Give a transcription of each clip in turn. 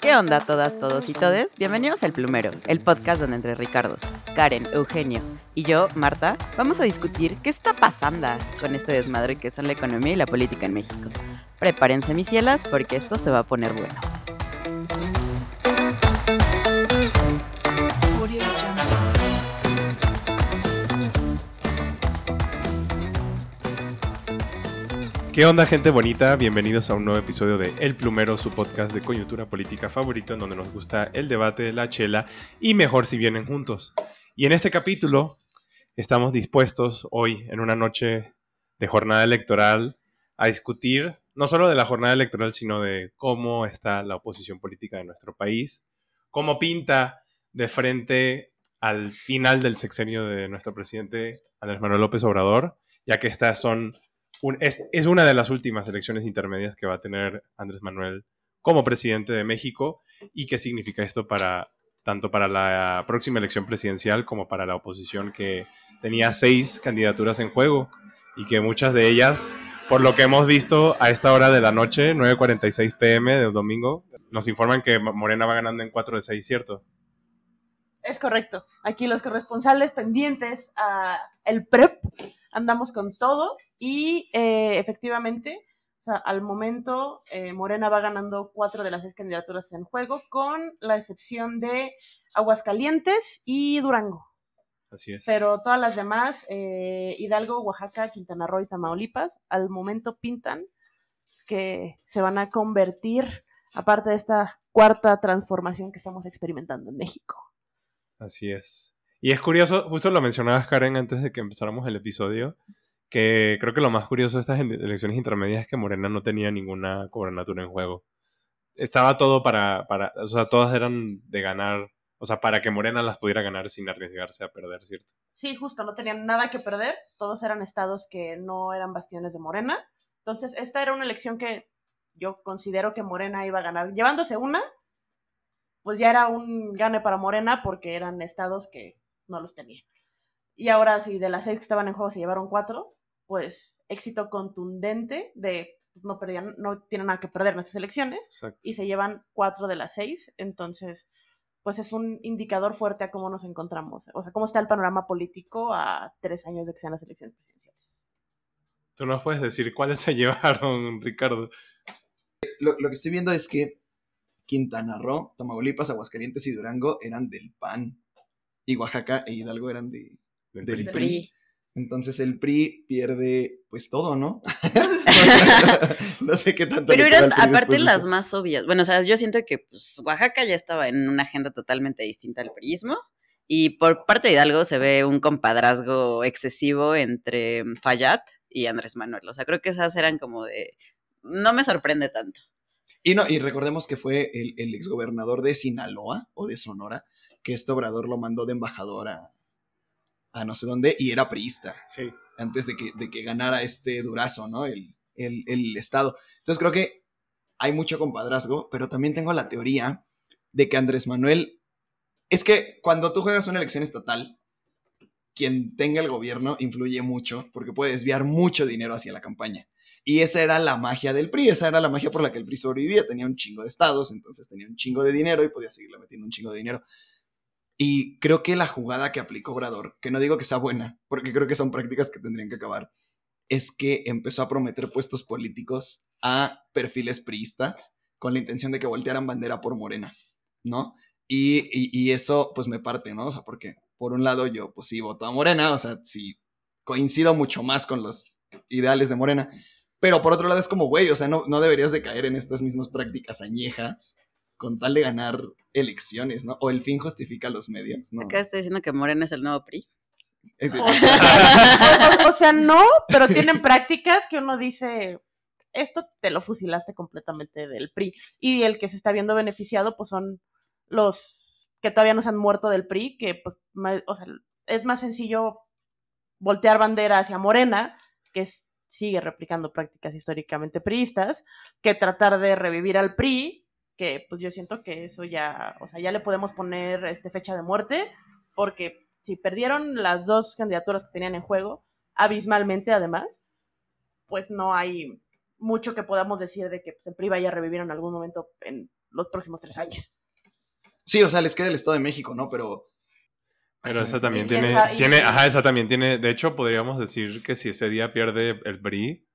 ¿Qué onda todas, todos y todes? Bienvenidos al Plumero, el podcast donde entre Ricardo, Karen, Eugenio y yo, Marta, vamos a discutir qué está pasando con este desmadre que son la economía y la política en México. Prepárense mis cielas porque esto se va a poner bueno. ¿Qué onda gente bonita? Bienvenidos a un nuevo episodio de El Plumero, su podcast de coyuntura política favorito en donde nos gusta el debate, la chela y mejor si vienen juntos. Y en este capítulo estamos dispuestos hoy, en una noche de jornada electoral, a discutir no solo de la jornada electoral, sino de cómo está la oposición política de nuestro país, cómo pinta de frente al final del sexenio de nuestro presidente Andrés Manuel López Obrador, ya que estas son es, una de las últimas elecciones intermedias que va a tener Andrés Manuel como presidente de México y qué significa esto para tanto para la próxima elección presidencial como para la oposición que tenía seis candidaturas en juego y que muchas de ellas, por lo que hemos visto a esta hora de la noche, 9.46 pm del domingo, nos informan que Morena va ganando en 4 de 6, ¿cierto? Es correcto. Aquí los corresponsales pendientes a el PREP andamos con todo y eh, efectivamente, al momento, eh, Morena va ganando cuatro de las seis candidaturas en juego, con la excepción de Aguascalientes y Durango. Así es. Pero todas las demás, eh, Hidalgo, Oaxaca, Quintana Roo y Tamaulipas, al momento pintan que se van a convertir, aparte de esta cuarta transformación que estamos experimentando en México. Así es. Y es curioso, justo lo mencionabas, Karen, antes de que empezáramos el episodio, que creo que lo más curioso de estas elecciones intermedias es que Morena no tenía ninguna gobernatura en juego. Estaba todo para, para, o sea, todas eran de ganar, o sea, para que Morena las pudiera ganar sin arriesgarse a perder, ¿cierto? Sí, justo, no tenían nada que perder, todos eran estados que no eran bastiones de Morena. Entonces, esta era una elección que yo considero que Morena iba a ganar. Llevándose una, pues ya era un gane para Morena porque eran estados que no los tenía. Y ahora, si de las seis que estaban en juego se llevaron cuatro, pues éxito contundente de pues, no perdían, no tienen nada que perder en estas elecciones y se llevan cuatro de las seis, entonces pues es un indicador fuerte a cómo nos encontramos, o sea, cómo está el panorama político a tres años de que sean las elecciones presidenciales. Tú nos puedes decir cuáles se llevaron, Ricardo. Lo, que estoy viendo es que Quintana Roo, Tamaulipas, Aguascalientes y Durango eran del PAN y Oaxaca e Hidalgo eran de, del, PRI. Entonces el PRI pierde pues todo, ¿no? no sé qué tanto. Pero eran aparte las más obvias. Bueno, o sea, yo siento que pues, Oaxaca ya estaba en una agenda totalmente distinta al PRIismo. Y por parte de Hidalgo se ve un compadrazgo excesivo entre Fayad y Andrés Manuel. O sea, creo que esas eran como de. No me sorprende tanto. Y no, y recordemos que fue el, el exgobernador de Sinaloa o de Sonora, que este obrador lo mandó de embajador a, a no sé dónde y era priista. Sí. Antes de que, de que ganara este Durazo, ¿no? El, el, Estado. Entonces creo que hay mucho compadrazgo, pero también tengo la teoría de que Andrés Manuel. Es que cuando tú juegas una elección estatal, quien tenga el gobierno influye mucho porque puede desviar mucho dinero hacia la campaña. Y esa era la magia del PRI, esa era la magia por la que el PRI sobrevivía. Tenía un chingo de estados, entonces tenía un chingo de dinero y podía seguirle metiendo un chingo de dinero. Y creo que la jugada que aplicó Obrador, que no digo que sea buena, porque creo que son prácticas que tendrían que acabar, es que empezó a prometer puestos políticos a perfiles priistas con la intención de que voltearan bandera por Morena, ¿no? Y, y, eso pues me parte, ¿no? O sea, porque por un lado yo pues sí voto a Morena, o sea, sí coincido mucho más con los ideales de Morena, pero por otro lado es como, güey, o sea, no, no deberías de caer en estas mismas prácticas añejas con tal de ganar elecciones, ¿no? O el fin justifica los medios, ¿no? Acá estoy diciendo que Morena es el nuevo PRI. O sea, no, pero tienen prácticas que uno dice, esto te lo fusilaste completamente del PRI. Y el que se está viendo beneficiado, pues son los que todavía no se han muerto del PRI, que pues, o sea, es más sencillo voltear bandera hacia Morena, que sigue replicando prácticas históricamente priistas, que tratar de revivir al PRI, que pues yo siento que eso ya, o sea, ya le podemos poner este fecha de muerte, porque si perdieron las dos candidaturas que tenían en juego, abismalmente además, pues no hay mucho que podamos decir de que pues, el PRI vaya a revivir en algún momento en los próximos tres años. Sí, o sea, les queda el Estado de México, ¿no? Pero. Pero esa también Y tiene, esa- y- tiene, ajá, esa también tiene, de hecho podríamos decir que si ese día pierde el PRI,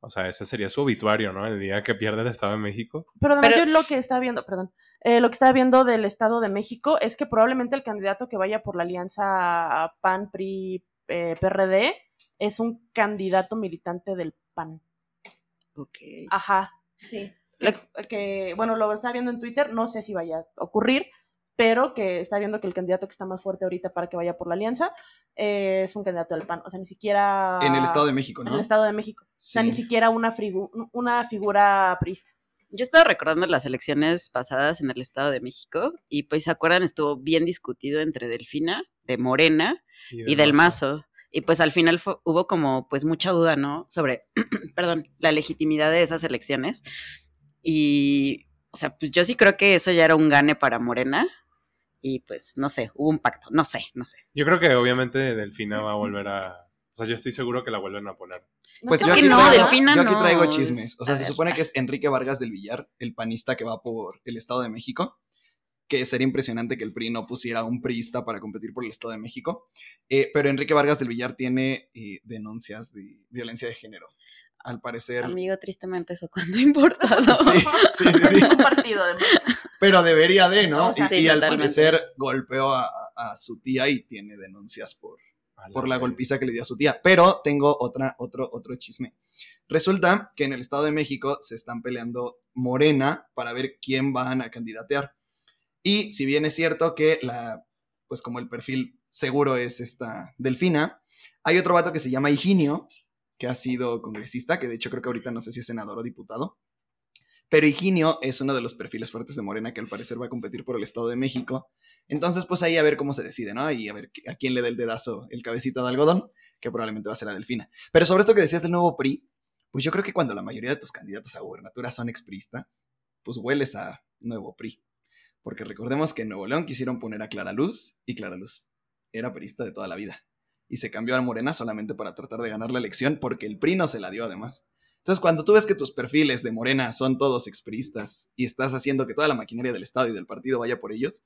o sea, ese sería su obituario, ¿no? El día que pierde el Estado de México. Pero además Pero- yo lo que estaba viendo, perdón, eh, lo que estaba viendo del Estado de México es que probablemente el candidato que vaya por la alianza PAN, PRI, eh, PRD es un candidato militante del PAN. Ok. Ajá, sí. Que, bueno, lo estaba viendo en Twitter, no sé si vaya a ocurrir, pero que está viendo que el candidato que está más fuerte ahorita para que vaya por la alianza eh, es un candidato del PAN. O sea, ni siquiera... En el Estado de México, En ¿no? el Estado de México. O sea, ni siquiera una, frigu- una figura priista. Yo estaba recordando las elecciones pasadas en el Estado de México y pues se acuerdan estuvo bien discutido entre Delfina de Morena y del Mazo. Y pues al final fue- hubo como pues mucha duda, ¿no? Sobre, perdón, la legitimidad de esas elecciones. Y, o sea, pues yo sí creo que eso ya era un gane para Morena. Y pues, no sé, hubo un pacto, no sé, no sé. Yo creo que obviamente Delfina va a volver a... O sea, yo estoy seguro que la vuelven a poner. ¿No Pues yo que aquí, no, traigo, Delfina yo aquí no, traigo es- chismes. O sea, a se ver. supone que es Enrique Vargas del Villar, el panista que va por el Estado de México. Que sería impresionante que el PRI no pusiera un priista para competir por el Estado de México. Eh, pero Enrique Vargas del Villar tiene eh, denuncias de violencia de género. Al parecer. Amigo, tristemente eso cuando importa, ¿no? Sí, sí, sí, sí. un partido de Pero debería de, ¿no? O sea, y, sí, y al parecer golpeó a, a- a su tía y tiene denuncias por, por la golpiza que le dio a su tía. Pero tengo otra, otro, otro chisme. Resulta que en el Estado de México se están peleando Morena para ver quién van a candidatear. Y si bien es cierto que la, pues como el perfil seguro es esta Delfina, hay otro vato que se llama Higinio, que ha sido congresista, que de hecho creo que ahorita no sé si es senador o diputado. Pero Higinio es uno de los perfiles fuertes de Morena que al parecer va a competir por el Estado de México. Entonces, pues ahí a ver cómo se decide, ¿no? Y a ver a quién le da el dedazo el cabecita de algodón, que probablemente va a ser a Delfina. Pero sobre esto que decías del nuevo PRI, pues yo creo que cuando la mayoría de tus candidatos a gubernatura son expristas, pues hueles a nuevo PRI. Porque recordemos que en Nuevo León quisieron poner a Clara Luz y Clara Luz era perista de toda la vida. Y se cambió a Morena solamente para tratar de ganar la elección porque el PRI no se la dio además. Entonces, cuando tú ves que tus perfiles de Morena son todos expristas y estás haciendo que toda la maquinaria del Estado y del partido vaya por ellos,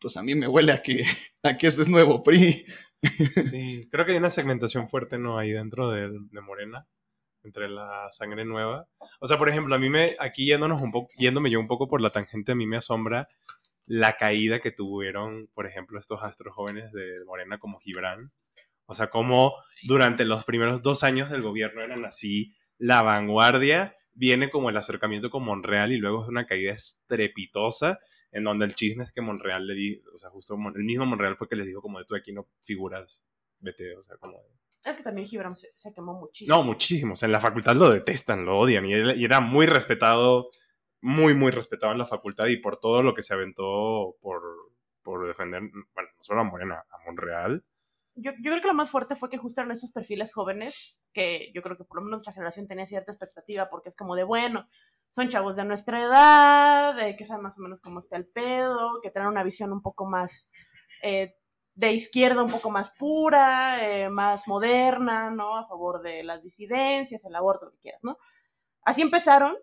pues a mí me huele a que, a que eso es nuevo PRI. Sí, creo que hay una segmentación fuerte, ¿no? Ahí dentro de, de Morena, entre la sangre nueva. O sea, por ejemplo, a mí me, aquí yéndonos un poco, yéndome yo un poco por la tangente, a mí me asombra la caída que tuvieron, por ejemplo, estos astros jóvenes de Morena como Gibran. O sea, como durante los primeros dos años del gobierno eran así la vanguardia, viene como el acercamiento con Monreal y luego es una caída estrepitosa en donde el chisme es que Monreal le dijo, o sea, justo el mismo Monreal fue que les dijo como de tú aquí no figuras, vete, o sea, como de- Es que también Gibran se, se quemó muchísimo. No, muchísimo, o sea, en la facultad lo detestan, lo odian y, él- y era muy respetado, muy, muy respetado en la facultad y por todo lo que se aventó por, por defender, bueno, no solo a Morena, a Monreal. Yo, yo creo que lo más fuerte fue que justo eran estos perfiles jóvenes, que yo creo que por lo menos nuestra generación tenía cierta expectativa, porque es como de, bueno, son chavos de nuestra edad, que saben más o menos cómo está el pedo, que tienen una visión un poco más eh, de izquierda, un poco más pura, eh, más moderna, ¿no? A favor de las disidencias, el aborto, lo que quieras, ¿no? Así empezaron,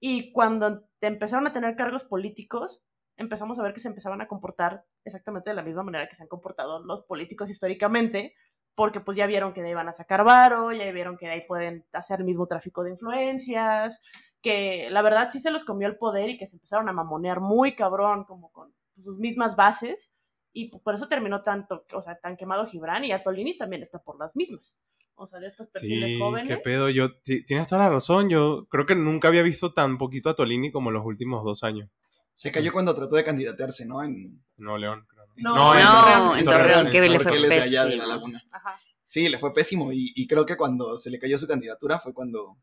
y cuando empezaron a tener cargos políticos, empezamos a ver que se empezaban a comportar exactamente de la misma manera que se han comportado los políticos históricamente, porque pues ya vieron que de ahí van a sacar varo, ya vieron que de ahí pueden hacer el mismo tráfico de influencias, que la verdad sí se los comió el poder y que se empezaron a mamonear muy cabrón como con sus mismas bases y por eso terminó tanto, o sea, tan quemado Gibran y Atolini también está por las mismas. O sea, de estos perfiles Sí, jóvenes. qué pedo, yo, tienes toda la razón, yo creo que nunca había visto tan poquito a Tolini como los últimos dos años. Se cayó cuando trató de candidatearse, ¿no? En, Nuevo León, creo. No, en no, Torreón, en Torreón, que le fue de allá de pésimo. la laguna. Ajá. Sí, le fue pésimo. Y, y creo que cuando se le cayó su candidatura fue cuando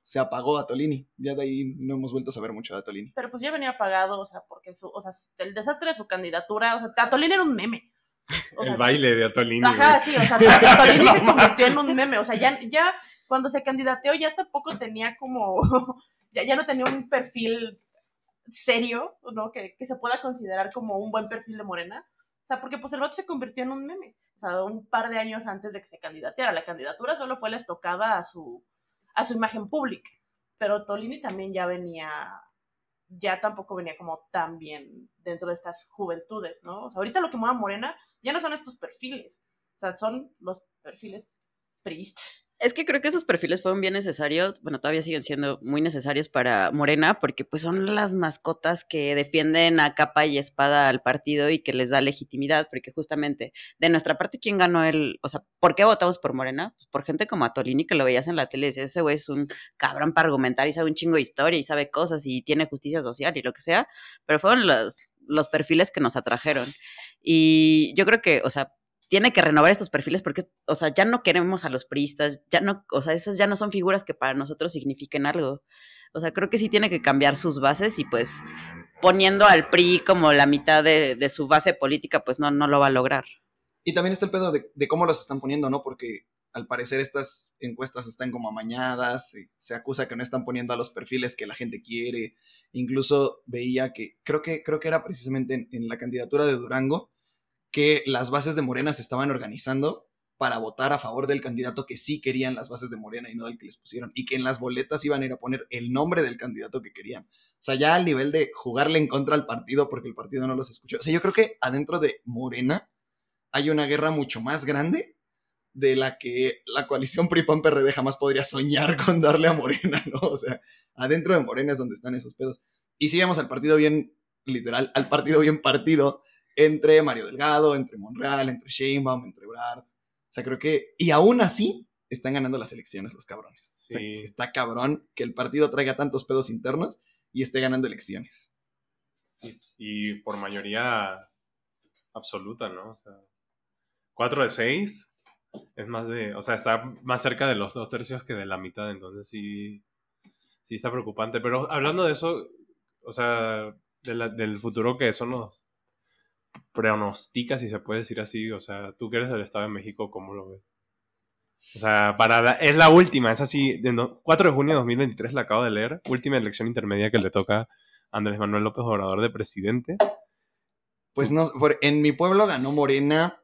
se apagó a Tolini. Ya de ahí no hemos vuelto a saber mucho de Tolini. Pero pues ya venía apagado, o sea, porque su, o sea, el desastre de su candidatura, o sea, Atolini era un meme. O El sea, baile de Atolini. Ajá, sí, o sea, Atolini se No convirtió en un meme, o sea, ya, ya cuando se candidateó ya tampoco tenía como, ya, ya no tenía un perfil serio, ¿no? Que, que se pueda considerar como un buen perfil de Morena. O sea, porque pues el vato se convirtió en un meme. o sea, un par de años antes de que se candidateara. La candidatura solo fue la estocada a su, a su imagen pública, pero Tolini también ya venía, ya tampoco venía como tan bien dentro de estas juventudes, ¿no? O sea, ahorita lo que mueve a Morena ya no son estos perfiles, o sea, son los perfiles priistas. Es que creo que esos perfiles fueron bien necesarios, bueno, todavía siguen siendo muy necesarios para Morena, porque pues son las mascotas que defienden a capa y espada al partido y que les da legitimidad, porque justamente de nuestra parte, ¿quién ganó el, o sea, ¿por qué votamos por Morena? Pues por gente como Atolini que lo veías en la tele y decías, ese güey es un cabrón para argumentar y sabe un chingo de historia y sabe cosas y tiene justicia social y lo que sea, pero fueron los, los perfiles que nos atrajeron. Y yo creo que, o sea, tiene que renovar estos perfiles porque, o sea, ya no queremos a los priistas, ya no, o sea, esas ya no son figuras que para nosotros signifiquen algo. O sea, creo que sí tiene que cambiar sus bases y pues poniendo al PRI como la mitad de, su base política, pues no, no lo va a lograr. Y también está el pedo de, cómo los están poniendo, ¿no? Porque al parecer estas encuestas están como amañadas, se, se, acusa que no están poniendo a los perfiles que la gente quiere. Incluso veía que, creo que, creo que era precisamente en, en la candidatura de Durango, que las bases de Morena se estaban organizando para votar a favor del candidato que sí querían las bases de Morena y no del que les pusieron. Y que en las boletas iban a ir a poner el nombre del candidato que querían. O sea, ya al nivel de jugarle en contra al partido porque el partido no los escuchó. O sea, yo creo que adentro de Morena hay una guerra mucho más grande de la que la coalición PRI-PAN-PRD jamás podría soñar con darle a Morena, ¿no? O sea, adentro de Morena es donde están esos pedos. Y si vemos al partido bien, literal, al partido bien partido, entre Mario Delgado, entre Monreal, entre Sheinbaum, entre Brad. O sea, creo que... Y aún así están ganando las elecciones los cabrones. Sí. está cabrón que el partido traiga tantos pedos internos y esté ganando elecciones. Y, por mayoría absoluta, ¿no? O sea, 4 de 6 es más de, o sea, está más cerca de los dos tercios que de la mitad, entonces sí, sí está preocupante. Pero hablando de eso, o sea, del futuro que son los, pronostica, si se puede decir así? O sea, tú que eres del Estado de México, ¿cómo lo ves? O sea, para es la última, es así, 4 de junio de 2023 la acabo de leer, última elección intermedia que le toca a Andrés Manuel López Obrador de presidente. Pues no, en mi pueblo ganó Morena,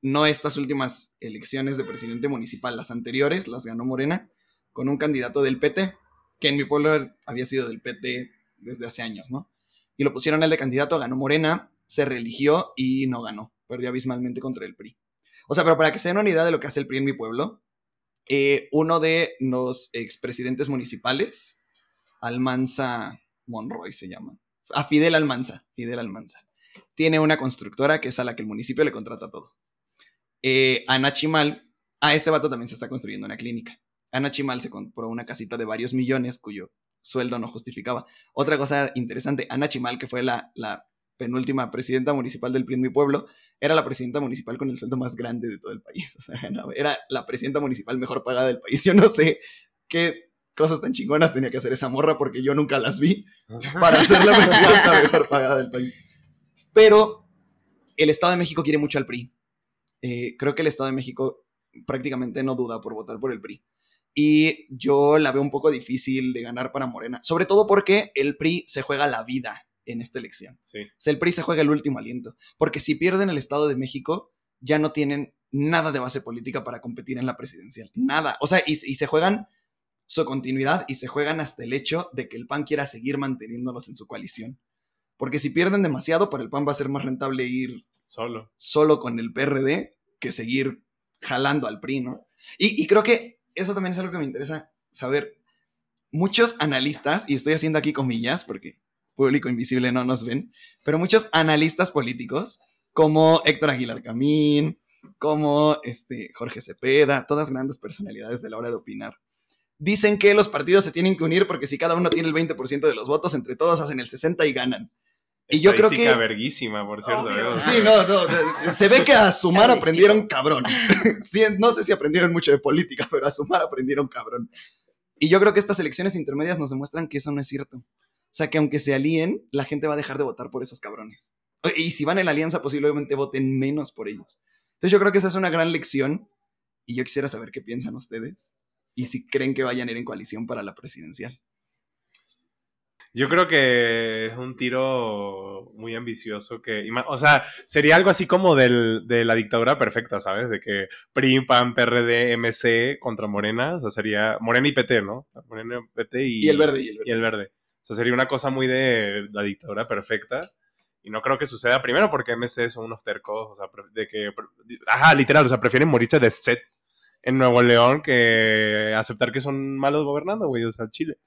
no estas últimas elecciones de presidente municipal, las anteriores las ganó Morena, con un candidato del PT, que en mi pueblo había sido del PT desde hace años, ¿no? Y lo pusieron el de candidato, ganó Morena, se religió y no ganó. Perdió abismalmente contra el PRI. O sea, pero para que se den una idea de lo que hace el PRI en mi pueblo, eh, uno de los expresidentes municipales, Almanza Monroy se llama, a Fidel Almanza, Fidel Almanza, tiene una constructora que es a la que el municipio le contrata todo. Eh, Ana Chimal, a este vato también se está construyendo una clínica. Ana Chimal se compró una casita de varios millones cuyo sueldo no justificaba. Otra cosa interesante, Ana Chimal, que fue la penúltima presidenta municipal del PRI en mi pueblo, era la presidenta municipal con el sueldo más grande de todo el país. O sea, era la presidenta municipal mejor pagada del país. Yo no sé qué cosas tan chingonas tenía que hacer esa morra porque yo nunca las vi para ser la presidenta mejor pagada del país. Pero el Estado de México quiere mucho al PRI. Eh, creo que el Estado de México prácticamente no duda por votar por el PRI. Y yo la veo un poco difícil de ganar para Morena, sobre todo porque el PRI se juega la vida en esta elección. Sí. O sea, el PRI se juega el último aliento. Porque si pierden el Estado de México, ya no tienen nada de base política para competir en la presidencial. Nada. O sea, y, se juegan su continuidad y se juegan hasta el hecho de que el PAN quiera seguir manteniéndolos en su coalición. Porque si pierden demasiado, para el PAN va a ser más rentable ir solo, solo con el PRD que seguir jalando al PRI, ¿no? Y, y creo que eso también es algo que me interesa saber. Muchos analistas, y estoy haciendo aquí comillas porque público invisible no nos ven, pero muchos analistas políticos, como Héctor Aguilar Camín, como este, Jorge Cepeda, todas grandes personalidades de la hora de opinar, dicen que los partidos se tienen que unir porque si cada uno tiene el 20% de los votos, entre todos hacen el 60% y ganan. Y yo creo que. verguísima, por cierto. ¿eh? Sí, no, no. Se ve que a sumar aprendieron cabrón. no sé si aprendieron mucho de política, pero a sumar aprendieron cabrón. Y yo creo que estas elecciones intermedias nos demuestran que eso no es cierto. O sea, que aunque se alíen, la gente va a dejar de votar por esos cabrones. Y si van en la alianza, posiblemente voten menos por ellos. Entonces yo creo que esa es una gran lección y yo quisiera saber qué piensan ustedes y si creen que vayan a ir en coalición para la presidencial. Yo creo que es un tiro muy ambicioso que, o sea, sería algo así como del, de la dictadura perfecta, ¿sabes? De que PRI, PAN, PRD, MC contra Morena, o sea, sería Morena y PT, ¿no? Morena, PT y, Y el verde, y el verde. y el verde. Sea, sería una cosa muy de la dictadura perfecta. Y no creo que suceda primero porque MC son unos tercos, o sea, de que, ajá, literal, o sea, prefieren morirse de sed en Nuevo León que aceptar que son malos gobernando, güey, o sea, Chile.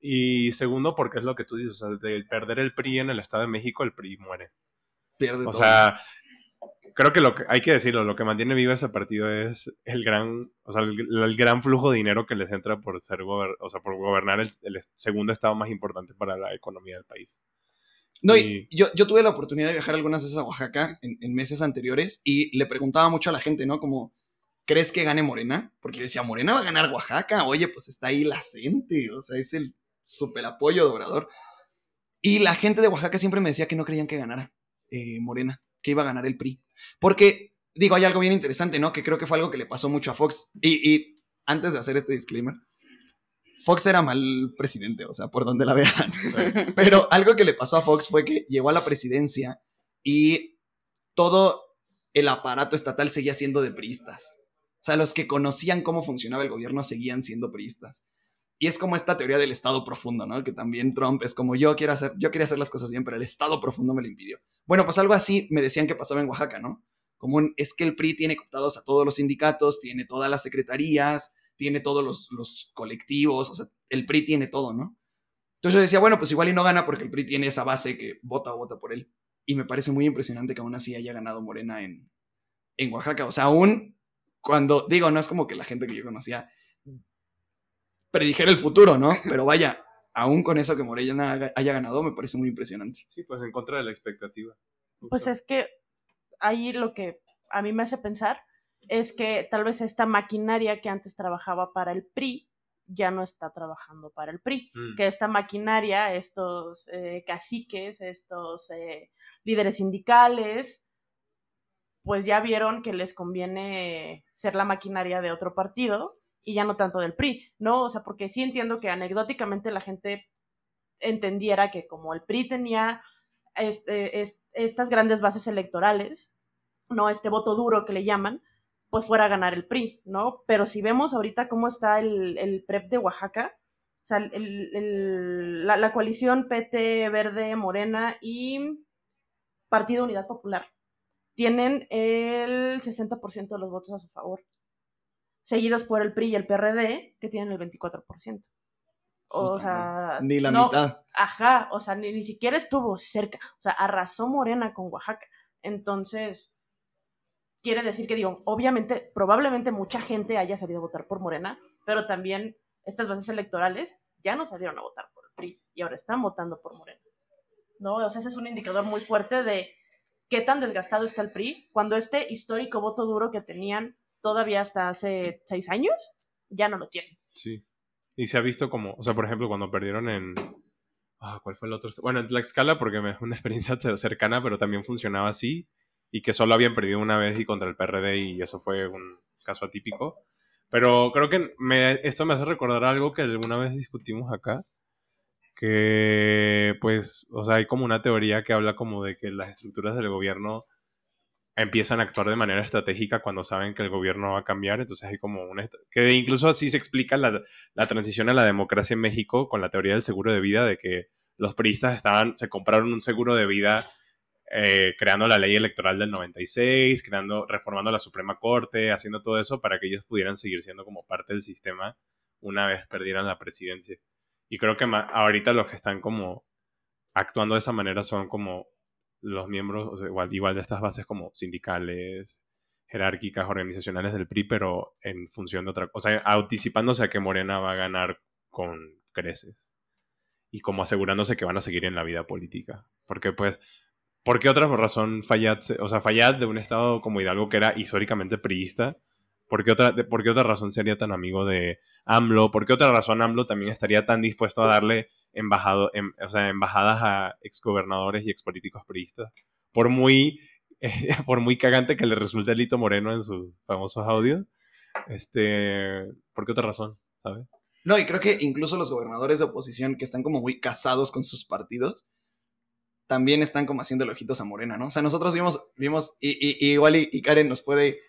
Y segundo, porque es lo que tú dices, o sea, de perder el PRI en el Estado de México, el PRI muere. Pierde O todo. sea, creo que lo que hay que decirlo, lo que mantiene vivo ese partido es el gran, o sea, el, el gran flujo de dinero que les entra por ser gober- o sea, por gobernar el, el segundo estado más importante para la economía del país. No, y Y- yo, yo tuve la oportunidad de viajar algunas veces a Oaxaca en, en meses anteriores y le preguntaba mucho a la gente, ¿no? Como, ¿crees que gane Morena? Porque yo decía, Morena va a ganar Oaxaca. Oye, pues está ahí la gente. O sea, es el super apoyo de Obrador. Y la gente de Oaxaca siempre me decía que no creían que ganara eh, Morena, que iba a ganar el PRI. Porque, digo, hay algo bien interesante, ¿no? Que creo que fue algo que le pasó mucho a Fox. Y, y antes de hacer este disclaimer, Fox era mal presidente, o sea, por donde la vean. Pero algo que le pasó a Fox fue que llegó a la presidencia y todo el aparato estatal seguía siendo de priistas. O sea, los que conocían cómo funcionaba el gobierno seguían siendo priistas. Y es como esta teoría del estado profundo, ¿no? Que también Trump es como yo quiero hacer, yo quería hacer las cosas bien, pero el estado profundo me lo impidió. Bueno, pues algo así me decían que pasaba en Oaxaca, ¿no? Como un, es que el PRI tiene cooptados a todos los sindicatos, tiene todas las secretarías, tiene todos los, los colectivos, o sea, el PRI tiene todo, ¿no? Entonces yo decía, bueno, pues igual y no gana porque el PRI tiene esa base que vota o vota por él. Y me parece muy impresionante que aún así haya ganado Morena en, en Oaxaca. O sea, aún cuando, digo, no es como que la gente que yo conocía predijera el futuro, ¿no? Pero vaya, aún con eso que Morena haga- haya ganado, me parece muy impresionante. Sí, pues en contra de la expectativa. Pues es que ahí lo que a mí me hace pensar es que tal vez esta maquinaria que antes trabajaba para el PRI ya no está trabajando para el PRI. Mm. Que esta maquinaria, estos eh, caciques, estos eh, líderes sindicales, pues ya vieron que les conviene ser la maquinaria de otro partido y ya no tanto del PRI, ¿no? O sea, porque sí entiendo que anecdóticamente la gente entendiera que como el PRI tenía este, es- estas grandes bases electorales, ¿no? Este voto duro que le llaman, pues fuera a ganar el PRI, ¿no? Pero si vemos ahorita cómo está el, PREP de Oaxaca, o sea, el- la, la coalición PT, Verde, Morena y Partido Unidad Popular tienen el 60% de los votos a su favor, seguidos por el PRI y el PRD, que tienen el 24%. O sea, Ni la no, mitad. Ajá, o sea, ni, ni siquiera estuvo cerca. O sea, arrasó Morena con Oaxaca. Entonces, quiere decir que, digo, obviamente, probablemente mucha gente haya salido a votar por Morena, pero también estas bases electorales ya no salieron a votar por el PRI y ahora están votando por Morena. ¿No? O sea, ese es un indicador muy fuerte de qué tan desgastado está el PRI cuando este histórico voto duro que tenían todavía hasta hace seis años, ya no lo tienen. Sí. Y se ha visto como, o sea, por ejemplo, cuando perdieron en... Ah, ¿cuál fue el otro? Bueno, en Tlaxcala, porque es una experiencia cer- cercana, pero también funcionaba así. Y que solo habían perdido una vez y contra el PRD y eso fue un caso atípico. Pero creo que esto me hace recordar algo que alguna vez discutimos acá. Que, pues, o sea, hay como una teoría que habla como de que las estructuras del gobierno empiezan a actuar de manera estratégica cuando saben que el gobierno va a cambiar. Entonces hay como una... Que incluso así se explica la, la transición a la democracia en México con la teoría del seguro de vida, de que los priistas estaban, se compraron un seguro de vida eh, creando la ley electoral del 96, creando, reformando la Suprema Corte, haciendo todo eso para que ellos pudieran seguir siendo como parte del sistema una vez perdieran la presidencia. Y creo que ahorita los que están como actuando de esa manera son como los miembros, o sea, igual, de estas bases como sindicales, jerárquicas, organizacionales del PRI, pero en función de otra cosa, anticipándose a que Morena va a ganar con creces y como asegurándose que van a seguir en la vida política. Porque pues, ¿por qué otra razón Fayad, o sea, Fayad de un estado como Hidalgo que era históricamente priista, ¿por qué otra, por qué otra razón sería tan amigo de AMLO? ¿Por qué otra razón AMLO también estaría tan dispuesto a darle embajado, em- o sea, embajadas a exgobernadores y expolíticos priistas? Por muy, por muy cagante que le resulte Lito Moreno en sus famosos audios, este, ¿por qué otra razón? No, y creo que incluso los gobernadores de oposición que están como muy casados con sus partidos, también están como haciendo ojitos a Morena, ¿no? O sea, nosotros vimos, vimos, y, y- y igual y, y Karen nos puede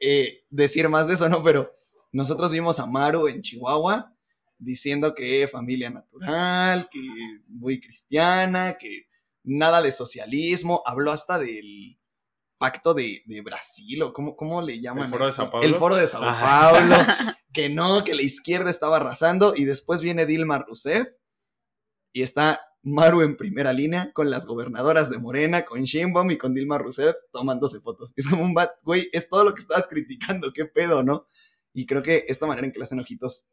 eh, decir más de eso, ¿no? Pero nosotros vimos a Maru en Chihuahua diciendo que familia natural, que muy cristiana, que nada de socialismo, habló hasta del pacto de, de Brasil, o cómo, cómo le llaman. ¿El foro de? Sao Paulo? El foro de Sao Ajá. Paulo, que no, que la izquierda estaba arrasando, y después viene Dilma Rousseff, y está Maru en primera línea con las gobernadoras de Morena, con Sheinbaum y con Dilma Rousseff tomándose fotos. Es como un bat, güey, es todo lo que estabas criticando, qué pedo, ¿no? Y creo que esta manera en que le hacen ojitos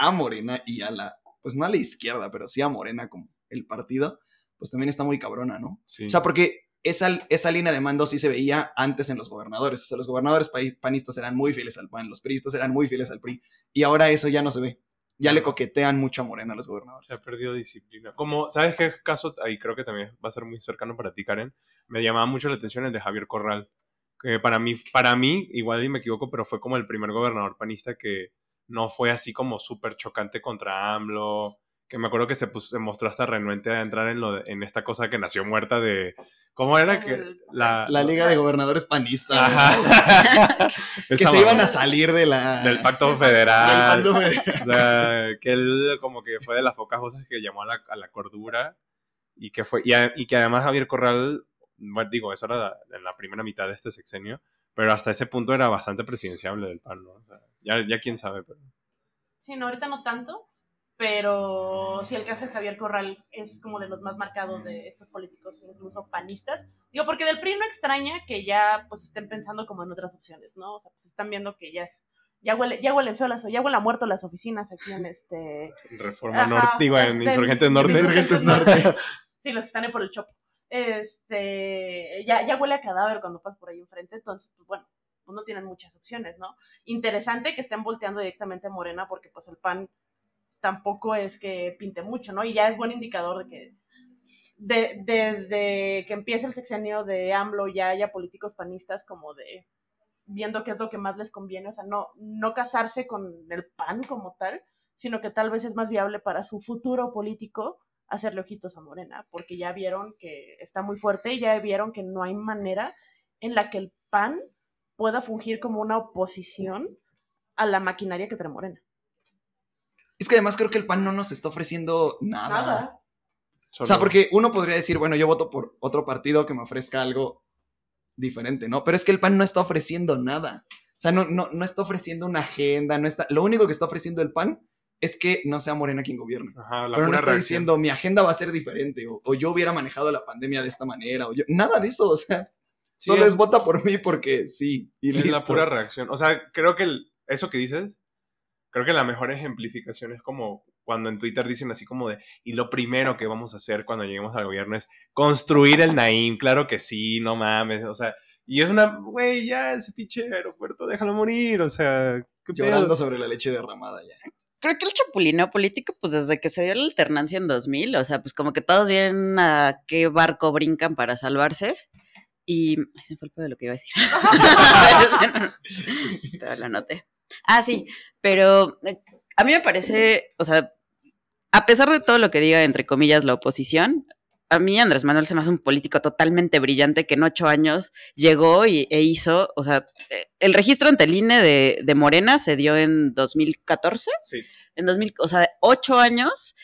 a Morena y a la, pues no a la izquierda, pero sí a Morena como el partido, pues también está muy cabrona, ¿no? Sí. O sea, porque esa, esa línea de mando sí se veía antes en los gobernadores. O sea, los gobernadores pa- panistas eran muy fieles al PAN, los priistas eran muy fieles al PRI. Y ahora eso ya no se ve. Ya le coquetean mucho a Morena a los gobernadores. Se ha perdido disciplina. Como, ¿sabes qué caso? Ahí creo que también va a ser muy cercano para ti, Karen. Me llamaba mucho la atención el de Javier Corral. Que para mí, para mí, igual y me equivoco, pero fue como el primer gobernador panista que no fue así como súper chocante contra AMLO. Que me acuerdo que se, puso- se mostró hasta renuente a entrar en, lo de- en esta cosa que nació muerta de. ¿Cómo era que la. La Liga de Gobernadores Panistas. Ajá. Que se iban a salir de la... Del pacto federal. del pacto federal. O sea, que él como que fue de las pocas voces que llamó a la, a la cordura y que fue y, a- y que además Javier Corral, bueno, digo, eso era la- en la primera mitad de este sexenio, pero hasta ese punto era bastante presidenciable del PAN, ¿no? O sea, ya, ya quién sabe, pero... Sí, no, ahorita no tanto, pero sí el caso de Javier Corral es como de los más marcados de estos políticos, incluso panistas. Digo, porque del PRI no extraña que ya pues estén pensando como en otras opciones, ¿no? O sea, pues están viendo que ya es, ya huele, ya huelen feo las, ya huele a muerto las oficinas aquí en este... Reforma Ajá, Norte, digo, en de- Insurgentes Norte. Insurgentes Norte. Sí, los que están ahí por el Chopo. Este, ya, ya huele a cadáver cuando pasas por ahí enfrente, entonces, pues bueno, pues no tienen muchas opciones, ¿no? Interesante que estén volteando directamente a Morena porque pues el PAN tampoco es que pinte mucho, ¿no? Y ya es buen indicador de que de- desde que empieza el sexenio de AMLO ya haya políticos panistas como de viendo qué es lo que más les conviene, o sea, no, no casarse con el PAN como tal, sino que tal vez es más viable para su futuro político hacerle ojitos a Morena, porque ya vieron que está muy fuerte y ya vieron que no hay manera en la que el PAN pueda fungir como una oposición a la maquinaria que trae Morena. Es que además creo que el PAN no nos está ofreciendo nada. Nada. O sea, porque uno podría decir, bueno, yo voto por otro partido que me ofrezca algo diferente, ¿no? Pero es que el PAN no está ofreciendo nada. O sea, no, no, no está ofreciendo una agenda, no está... Lo único que está ofreciendo el PAN es que no sea Morena quien gobierne. Ajá, la Pero no está reacción. diciendo, mi agenda va a ser diferente, o, o yo hubiera manejado la pandemia de esta manera, o yo... Nada de eso, o sea, solo es- es vota por mí porque sí, y Es la listo. pura reacción. O sea, creo que el- eso que dices, creo que la mejor ejemplificación es como cuando en Twitter dicen así como de, y lo primero que vamos a hacer cuando lleguemos al gobierno es construir el Naim. Claro que sí, no mames. O sea, y es una, güey, ya ese pinche aeropuerto, déjalo morir. O sea, qué pedo? Llorando sobre la leche derramada ya. Creo que el chapulineo político, pues desde que se dio la alternancia en 2000, o sea, pues como que todos vienen a qué barco brincan para salvarse. Y. Ay, se me fue el pedo de lo que iba a decir. pero lo anoté. Ah, sí, pero eh, a mí me parece, o sea, a pesar de todo lo que diga, entre comillas, la oposición, a mí Andrés Manuel se me hace un político totalmente brillante que en ocho años llegó y, e hizo, o sea, eh, el registro ante el INE de, de Morena se dio en 2014 Sí. en 2000, o sea, ocho años,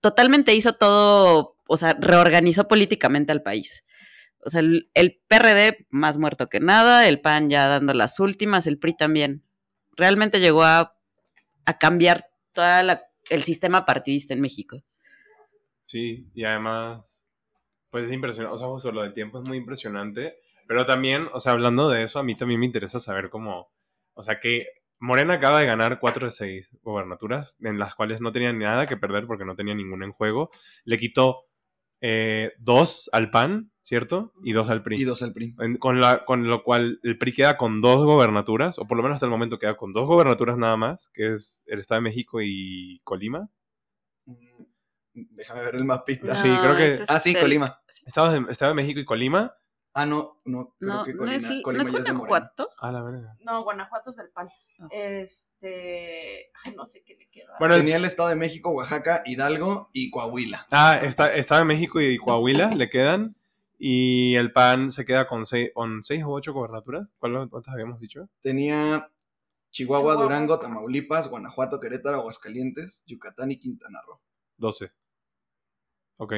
totalmente hizo todo, o sea, reorganizó políticamente al país. O sea, el, PRD más muerto que nada, el PAN ya dando las últimas, el PRI también. Realmente llegó a, a cambiar todo el sistema partidista en México. Sí, y además, pues es impresionante, o sea, justo lo del tiempo es muy impresionante, pero también, o sea, hablando de eso, a mí también me interesa saber cómo, o sea, que Morena acaba de ganar cuatro de seis gobernaturas, en las cuales no tenía nada que perder porque no tenía ninguna en juego, le quitó eh, dos al PAN, ¿cierto? Y dos al PRI. Y dos al PRI. En- con, la, con lo cual el PRI queda con dos gobernaturas, o por lo menos hasta el momento queda con dos gobernaturas nada más, que es el Estado de México y Colima. Mm, Déjame ver el mapita. Sí, creo que- es Ah, sí, Colima. Estado de, Estado de México y Colima, Ah, no, no, creo No, que no Colima, es, no Colima es ya es de. Guanajuato. A la verga. No, Guanajuato es del PAN. Ah. Este. Ay, no sé qué le queda. Bueno, Tenía el Estado de México, Oaxaca, Hidalgo y Coahuila. Ah, está, estaba en México y Coahuila, le quedan. Y el PAN se queda con seis, con seis o ocho gobernaturas. ¿Cuál- ¿Cuántas habíamos dicho? Tenía Chihuahua, Chihuahua. Durango, Tamaulipas, Guanajuato, Querétaro, Aguascalientes, Yucatán y Quintana Roo. Doce. Ok.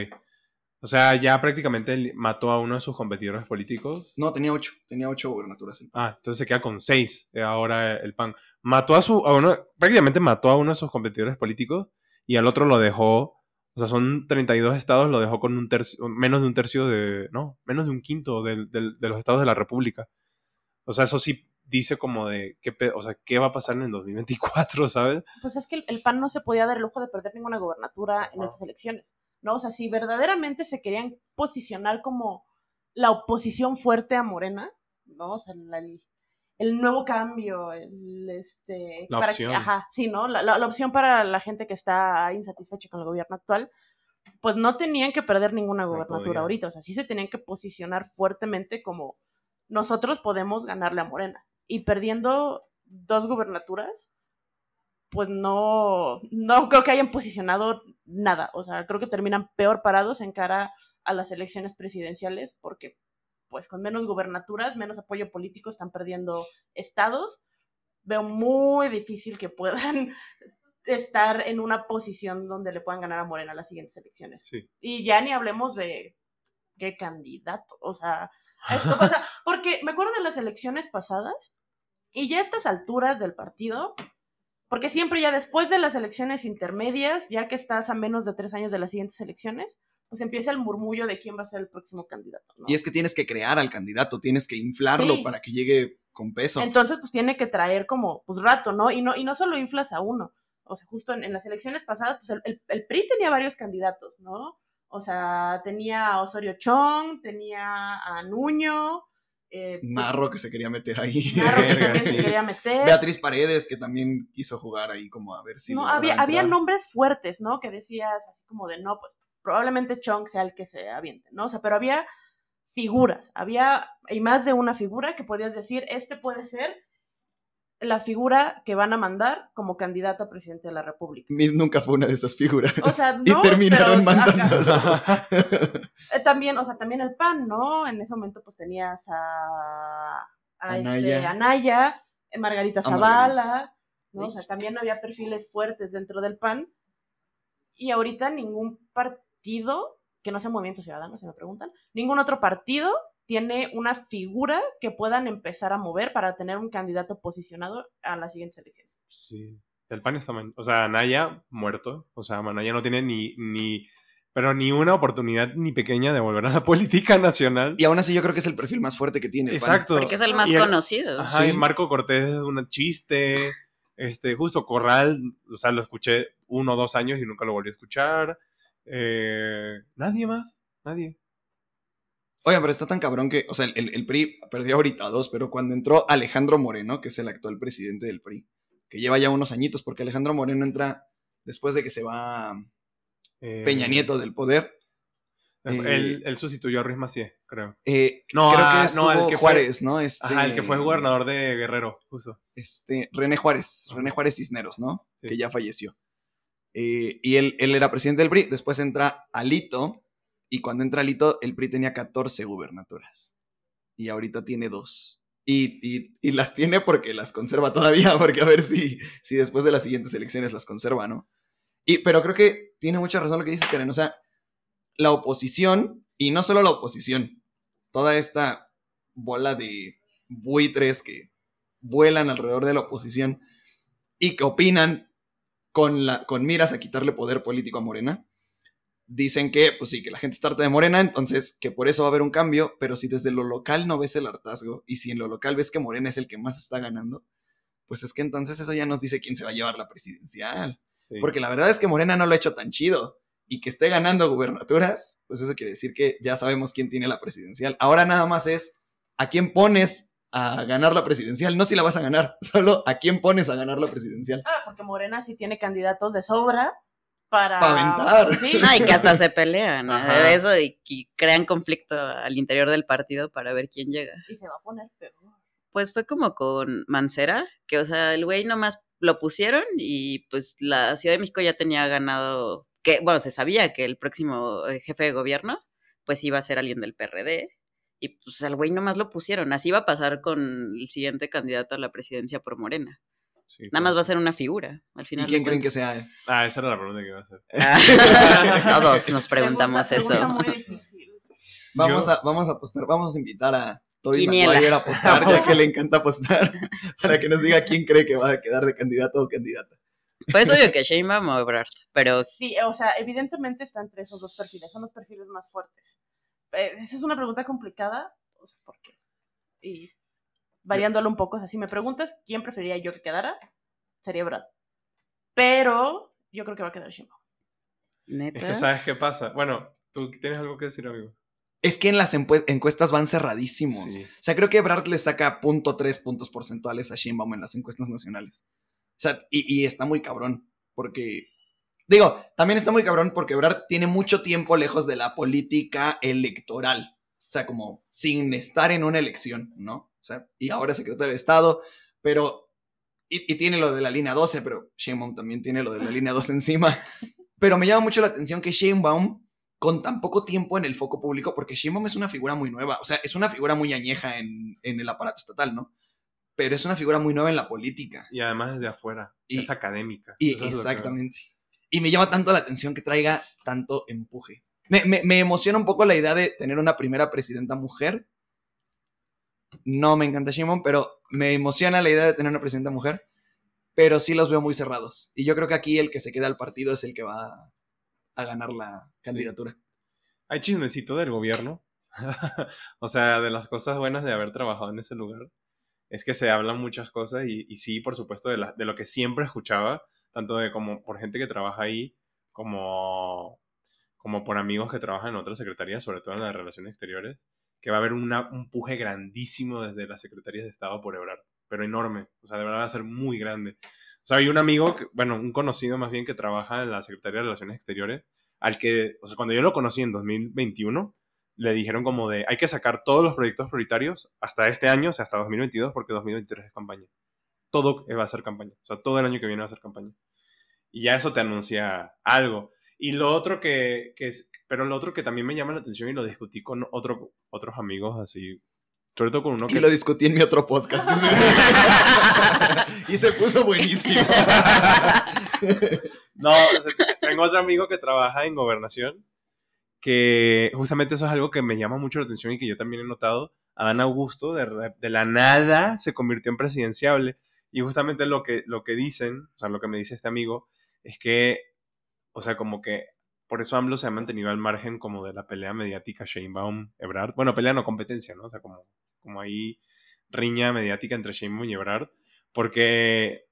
O sea, ya prácticamente mató a uno de sus competidores políticos. No, tenía ocho. Tenía ocho gobernaturas. el PAN. Ah, entonces se queda con seis eh, ahora el PAN. Mató a su, a uno, prácticamente mató a uno de sus competidores políticos y al otro lo dejó, o sea, son 32 estados, lo dejó con un tercio, menos de un tercio de, no, menos de un quinto del- del- de los estados de la República. O sea, eso sí dice como de, qué, pe- o sea, qué va a pasar en el 2024, ¿sabes? Pues es que el, el PAN no se podía dar el lujo de perder ninguna gobernatura en estas elecciones, ¿no? O sea, si verdaderamente se querían posicionar como la oposición fuerte a Morena, ¿no? O sea, el, el nuevo cambio, el, este... La para opción. Que, ajá, sí, ¿no? La, la- la opción para la gente que está insatisfecha con el gobierno actual, pues no tenían que perder ninguna gobernatura ahorita, o sea, sí se tenían que posicionar fuertemente como nosotros podemos ganarle a Morena. Y perdiendo dos gubernaturas, pues no, no creo que hayan posicionado nada. O sea, creo que terminan peor parados en cara a las elecciones presidenciales porque pues con menos gubernaturas, menos apoyo político, están perdiendo estados. Veo muy difícil que puedan estar en una posición donde le puedan ganar a Morena las siguientes elecciones. Sí. Y ya ni hablemos de qué candidato. O sea, esto pasa. Porque me acuerdo de las elecciones pasadas y ya a estas alturas del partido, porque siempre ya después de las elecciones intermedias, ya que estás a menos de tres años de las siguientes elecciones, pues empieza el murmullo de quién va a ser el próximo candidato. ¿no? Y es que tienes que crear al candidato, tienes que inflarlo Sí. para que llegue con peso. Entonces, pues tiene que traer como, pues rato, ¿no? Y no, y no solo inflas a uno. O sea, justo en, en las elecciones pasadas, pues el, el- el PRI tenía varios candidatos, ¿no? O sea, tenía a Osorio Chong, tenía a Nuño, eh, pues, Narro que se quería meter ahí. Narro que también se quería meter. Beatriz Paredes, que también quiso jugar ahí como a ver si. no, había, había nombres fuertes, ¿no? Que decías así como de, no, pues probablemente Chong sea el que se aviente, ¿no? O sea, pero había figuras, había, y más de una figura que podías decir, este puede ser la figura que van a mandar como candidato a presidente de la República. Mid nunca fue una de esas figuras. O sea, y no, terminaron pero- mandando. Eh, también, o sea, también el PAN, ¿no? En ese momento pues tenías a, a Anaya. Este, Anaya, eh, Margarita Zavala, ¿no? O sea, también había perfiles fuertes dentro del PAN. Y ahorita ningún partido, que no sea Movimiento Ciudadano, si me preguntan, ningún otro partido tiene una figura que puedan empezar a mover para tener un candidato posicionado a las siguientes elecciones. Sí. El PAN está mal. O sea, Naya muerto. O sea, Naya no tiene ni, ni, pero ni una oportunidad ni pequeña de volver a la política nacional. Y aún así yo creo que es el perfil más fuerte que tiene. el PAN. Exacto. Porque es el más Y el- conocido. Ajá, Sí. y Marco Cortés es un chiste. Este, justo Corral, o sea, lo escuché uno o dos años y nunca lo volví a escuchar. Eh, nadie más, nadie. Oigan, pero está tan cabrón que, o sea, el, el PRI perdió ahorita dos, pero cuando entró Alejandro Moreno, que es el actual presidente del PRI, que lleva ya unos añitos, porque Alejandro Moreno entra después de que se va Eh, Peña Nieto del poder. Él, eh, él- él sustituyó a Ruiz Macié, creo. Eh, No, creo ah, que estuvo no, el que fue- Juárez, ¿no? Este, Ajá, el que fue gobernador de Guerrero, justo. Este, René Juárez, René Juárez Cisneros, ¿no? Sí. Que ya falleció. Eh, y él, él era presidente del PRI, después entra Alito, y cuando entra Alito, el PRI tenía 14 gubernaturas. Y ahorita tiene dos. Y, las tiene porque las conserva todavía, porque a ver si, después de las siguientes elecciones las conserva, ¿no? Pero creo que tiene mucha razón lo que dices, Karen. O sea, la oposición, y no solo la oposición, toda esta bola de buitres que vuelan alrededor de la oposición y que opinan con, con miras a quitarle poder político a Morena, dicen que, pues sí, que la gente está harta de Morena, entonces que por eso va a haber un cambio, pero si desde lo local no ves el hartazgo y si en lo local ves que Morena es el que más está ganando, pues es que entonces eso ya nos dice quién se va a llevar la presidencial. Sí. Porque la verdad es que Morena no lo ha hecho tan chido. Y que esté ganando gubernaturas, pues eso quiere decir que ya sabemos quién tiene la presidencial. Ahora nada más es a quién pones a ganar la presidencial. No si la vas a ganar, solo a quién pones a ganar la presidencial. Ah, porque Morena sí tiene candidatos de sobra para... Pa' aventar. Sí. No, y que hasta se pelean. Eso y, y crean conflicto al interior del partido para ver quién llega. Y se va a poner peor. Pues fue como con Mancera, que o sea, el güey nomás lo pusieron y pues la Ciudad de México ya tenía ganado, que bueno, se sabía que el próximo eh, jefe de gobierno pues iba a ser alguien del PRD y pues al güey nomás lo pusieron. Así va a pasar con el siguiente candidato a la presidencia por Morena. Sí, Nada más va a ser una figura al ¿Y final. quién de creen que sea? Ah, esa era la pregunta que iba a hacer. Ah, Todos nos preguntamos Pregunta- eso. pregunta muy difícil. Vamos Yo- a, vamos a apostar, vamos a invitar a Toby. Maguire a apostar, ya que le encanta apostar, para que nos diga quién cree que va a quedar de candidato o candidata. Pues obvio que Sheinbaum o Ebrard, pero Sí, o sea, evidentemente está entre esos dos perfiles, son los perfiles más fuertes. Eh, esa es una pregunta complicada, o sea, ¿por qué? Y variándolo un poco, o sea, si me preguntas quién preferiría yo que quedara, sería Brad. Pero yo creo que va a quedar. Es neta. que sabes qué pasa. Bueno, tú tienes algo que decir, amigo. Es que en las encuestas van cerradísimos. Sí. O sea, creo que Ebrard le saca .3 puntos porcentuales a Sheinbaum en las encuestas nacionales. O sea, y, y está muy cabrón, porque... Digo, también está muy cabrón porque Ebrard tiene mucho tiempo lejos de la política electoral. O sea, como sin estar en una elección, ¿no? O sea, y ahora es secretario de Estado, pero... Y, y tiene lo de la línea 12, pero Sheinbaum también tiene lo de la línea 12 encima. Pero me llama mucho la atención que Sheinbaum con tan poco tiempo en el foco público, porque Sheinbaum es una figura muy nueva, o sea, es una figura muy añeja en, en el aparato estatal, ¿no? Pero es una figura muy nueva en la política. Y además desde afuera. Y- es académica. Y es exactamente. Y me llama tanto la atención que traiga tanto empuje. Me, me- me emociona un poco la idea de tener una primera presidenta mujer. No me encanta Sheinbaum, pero me emociona la idea de tener una presidenta mujer. Pero sí los veo muy cerrados. Y yo creo que aquí el que se queda al partido es el que va a ganar la candidatura. Hay chismecito del gobierno. o sea, de las cosas buenas de haber trabajado en ese lugar. Es que se hablan muchas cosas y, y sí, por supuesto, de, la- de lo que siempre escuchaba, tanto de como por gente que trabaja ahí, como, como por amigos que trabajan en otras secretarías, sobre todo en las relaciones exteriores, que va a haber un puje grandísimo desde las secretarías de Estado por Ebrard, pero enorme. O sea, de verdad va a ser muy grande. O sea, hay un amigo, que- bueno, un conocido más bien que trabaja en la Secretaría de Relaciones Exteriores, al que, o sea, cuando yo lo conocí en 2021, le dijeron como de, hay que sacar todos los proyectos prioritarios hasta este año, o sea, hasta 2022, porque 2023 es campaña. Todo va a ser campaña, o sea, todo el año que viene va a ser campaña. Y ya eso te anuncia algo. Y lo otro que, que pero lo otro que también me llama la atención y lo discutí con otro, otros amigos así, sobre todo con uno Y que... lo discutí en mi otro podcast. y se puso buenísimo. No, tengo otro amigo que trabaja en gobernación, que justamente eso es algo que me llama mucho la atención y que yo también he notado. Adán Augusto, de, de la nada, se convirtió en presidenciable. Y justamente lo que, lo que dicen, o sea, lo que me dice este amigo, es que, o sea, como que por eso AMLO se ha mantenido al margen como de la pelea mediática Sheinbaum-Ebrard. Bueno, pelea no competencia, ¿no? O sea, como, como riña mediática entre Sheinbaum y Ebrard, porque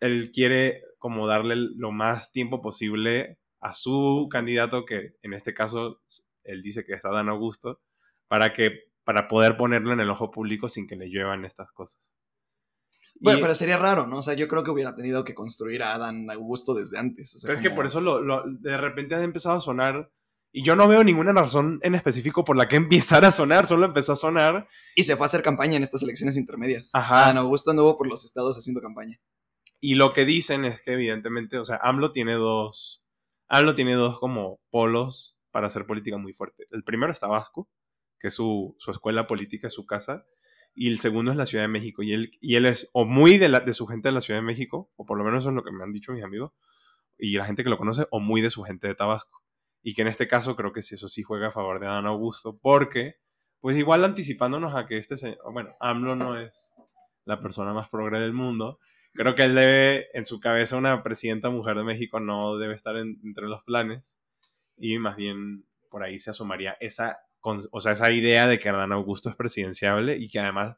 él quiere como darle lo más tiempo posible a su candidato, que en este caso él dice que está Dan Augusto, para que para poder ponerlo en el ojo público sin que le lluevan estas cosas. Bueno, Y- pero sería raro, ¿no? O sea, yo creo que hubiera tenido que construir a Adán Augusto desde antes. o sea, pero es que como- por eso lo, lo- de repente ha empezado a sonar y yo no veo ninguna razón en específico por la que empezara a sonar, solo empezó a sonar. Y se fue a hacer campaña en estas elecciones intermedias. Ajá. Adán Augusto anduvo por los estados haciendo campaña. Y lo que dicen es que evidentemente, o sea, AMLO tiene dos, AMLO tiene dos como polos para hacer política muy fuerte. El primero es Tabasco, que es su, su escuela política, es su casa, y el segundo es la Ciudad de México. Y él, y él es o muy de, la, de su gente de la Ciudad de México, o por lo menos eso es lo que me han dicho mis amigos, y la gente que lo conoce, o muy de su gente de Tabasco. Y que en este caso creo que sí, eso sí juega a favor de Adán Augusto, porque, pues igual anticipándonos a que este señor, bueno, AMLO no es la persona más progre del mundo, creo que él debe, en su cabeza, una presidenta mujer de México no debe estar en- entre los planes. Y más bien por ahí se asomaría esa, o sea, esa idea de que Adán Augusto es presidenciable y que además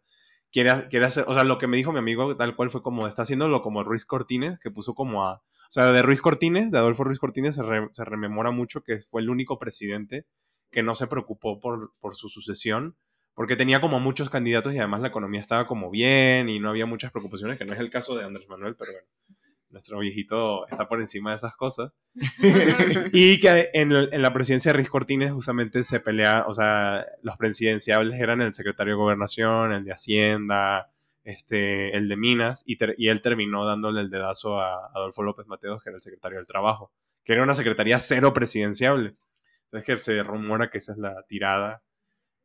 quiere, quiere hacer, o sea, lo que me dijo mi amigo tal cual fue como, está haciéndolo como Ruiz Cortines, que puso como a, o sea, de Ruiz Cortines, de Adolfo Ruiz Cortines se rememora mucho que fue el único presidente que no se preocupó por, por su sucesión, porque tenía como muchos candidatos y además la economía estaba como bien y no había muchas preocupaciones, que no es el caso de Andrés Manuel, pero bueno. Nuestro viejito está por encima de esas cosas. y que en, en, la presidencia de Riz Cortines justamente se pelea, o sea, los presidenciables eran el secretario de Gobernación, el de Hacienda, este, el de Minas, y, y él terminó dándole el dedazo a Adolfo López Mateos, que era el secretario del Trabajo, que era una secretaría cero presidenciable. Entonces que se rumora que esa es la tirada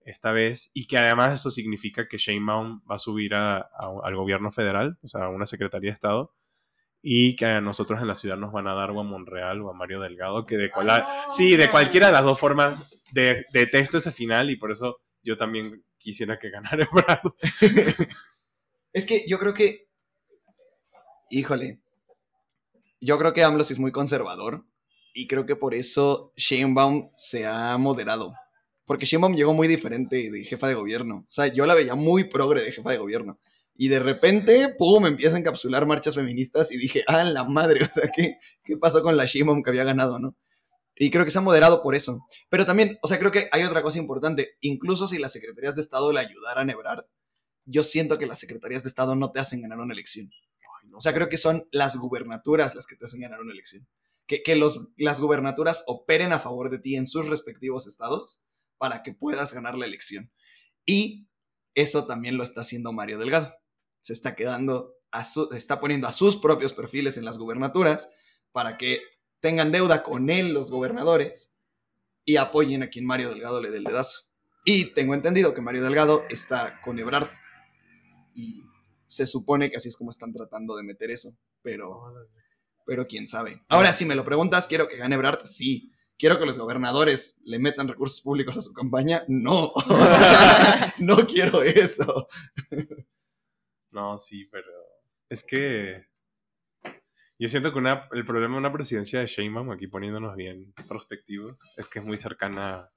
esta vez y que además eso significa que Sheinbaum va a subir al gobierno federal, o sea, a una secretaría de Estado, y que a nosotros en la ciudad nos van a dar o a Monreal o a Mario Delgado, que de, sí, de cualquiera de las dos formas de, detesto ese final y por eso yo también quisiera que ganara Ebrard. es que yo creo que, híjole, yo creo que AMLO sí es muy conservador y creo que por eso Sheinbaum se ha moderado. Porque Sheinbaum llegó muy diferente de jefa de gobierno. O sea, yo la veía muy progre de jefa de gobierno. Y de repente, pum, empieza a encapsular marchas feministas y dije, ah, la madre, o sea, ¿qué, qué pasó con la Sheinbaum que había ganado, no? Y creo que se ha moderado por eso. Pero también, o sea, creo que hay otra cosa importante. Incluso si las secretarías de Estado le ayudaran a Ebrard, yo siento que las secretarías de Estado no te hacen ganar una elección. O sea, creo que son las gubernaturas las que te hacen ganar una elección. Que, que los, las gubernaturas operen a favor de ti en sus respectivos estados para que puedas ganar la elección. Y eso también lo está haciendo Mario Delgado se está quedando, a está poniendo a sus propios perfiles en las gubernaturas para que tengan deuda con él los gobernadores y apoyen a quien Mario Delgado le dé el dedazo. Y tengo entendido que Mario Delgado está con Ebrard y se supone que así es como están tratando de meter eso, pero, pero quién sabe. Ahora, si me lo preguntas, quiero que gane Ebrard, sí. Quiero que los gobernadores le metan recursos públicos a su campaña, no. no quiero eso. No, sí, pero es que yo siento que una, el problema de una presidencia de Sheinbaum, aquí poniéndonos bien prospectivos, es que es muy cercana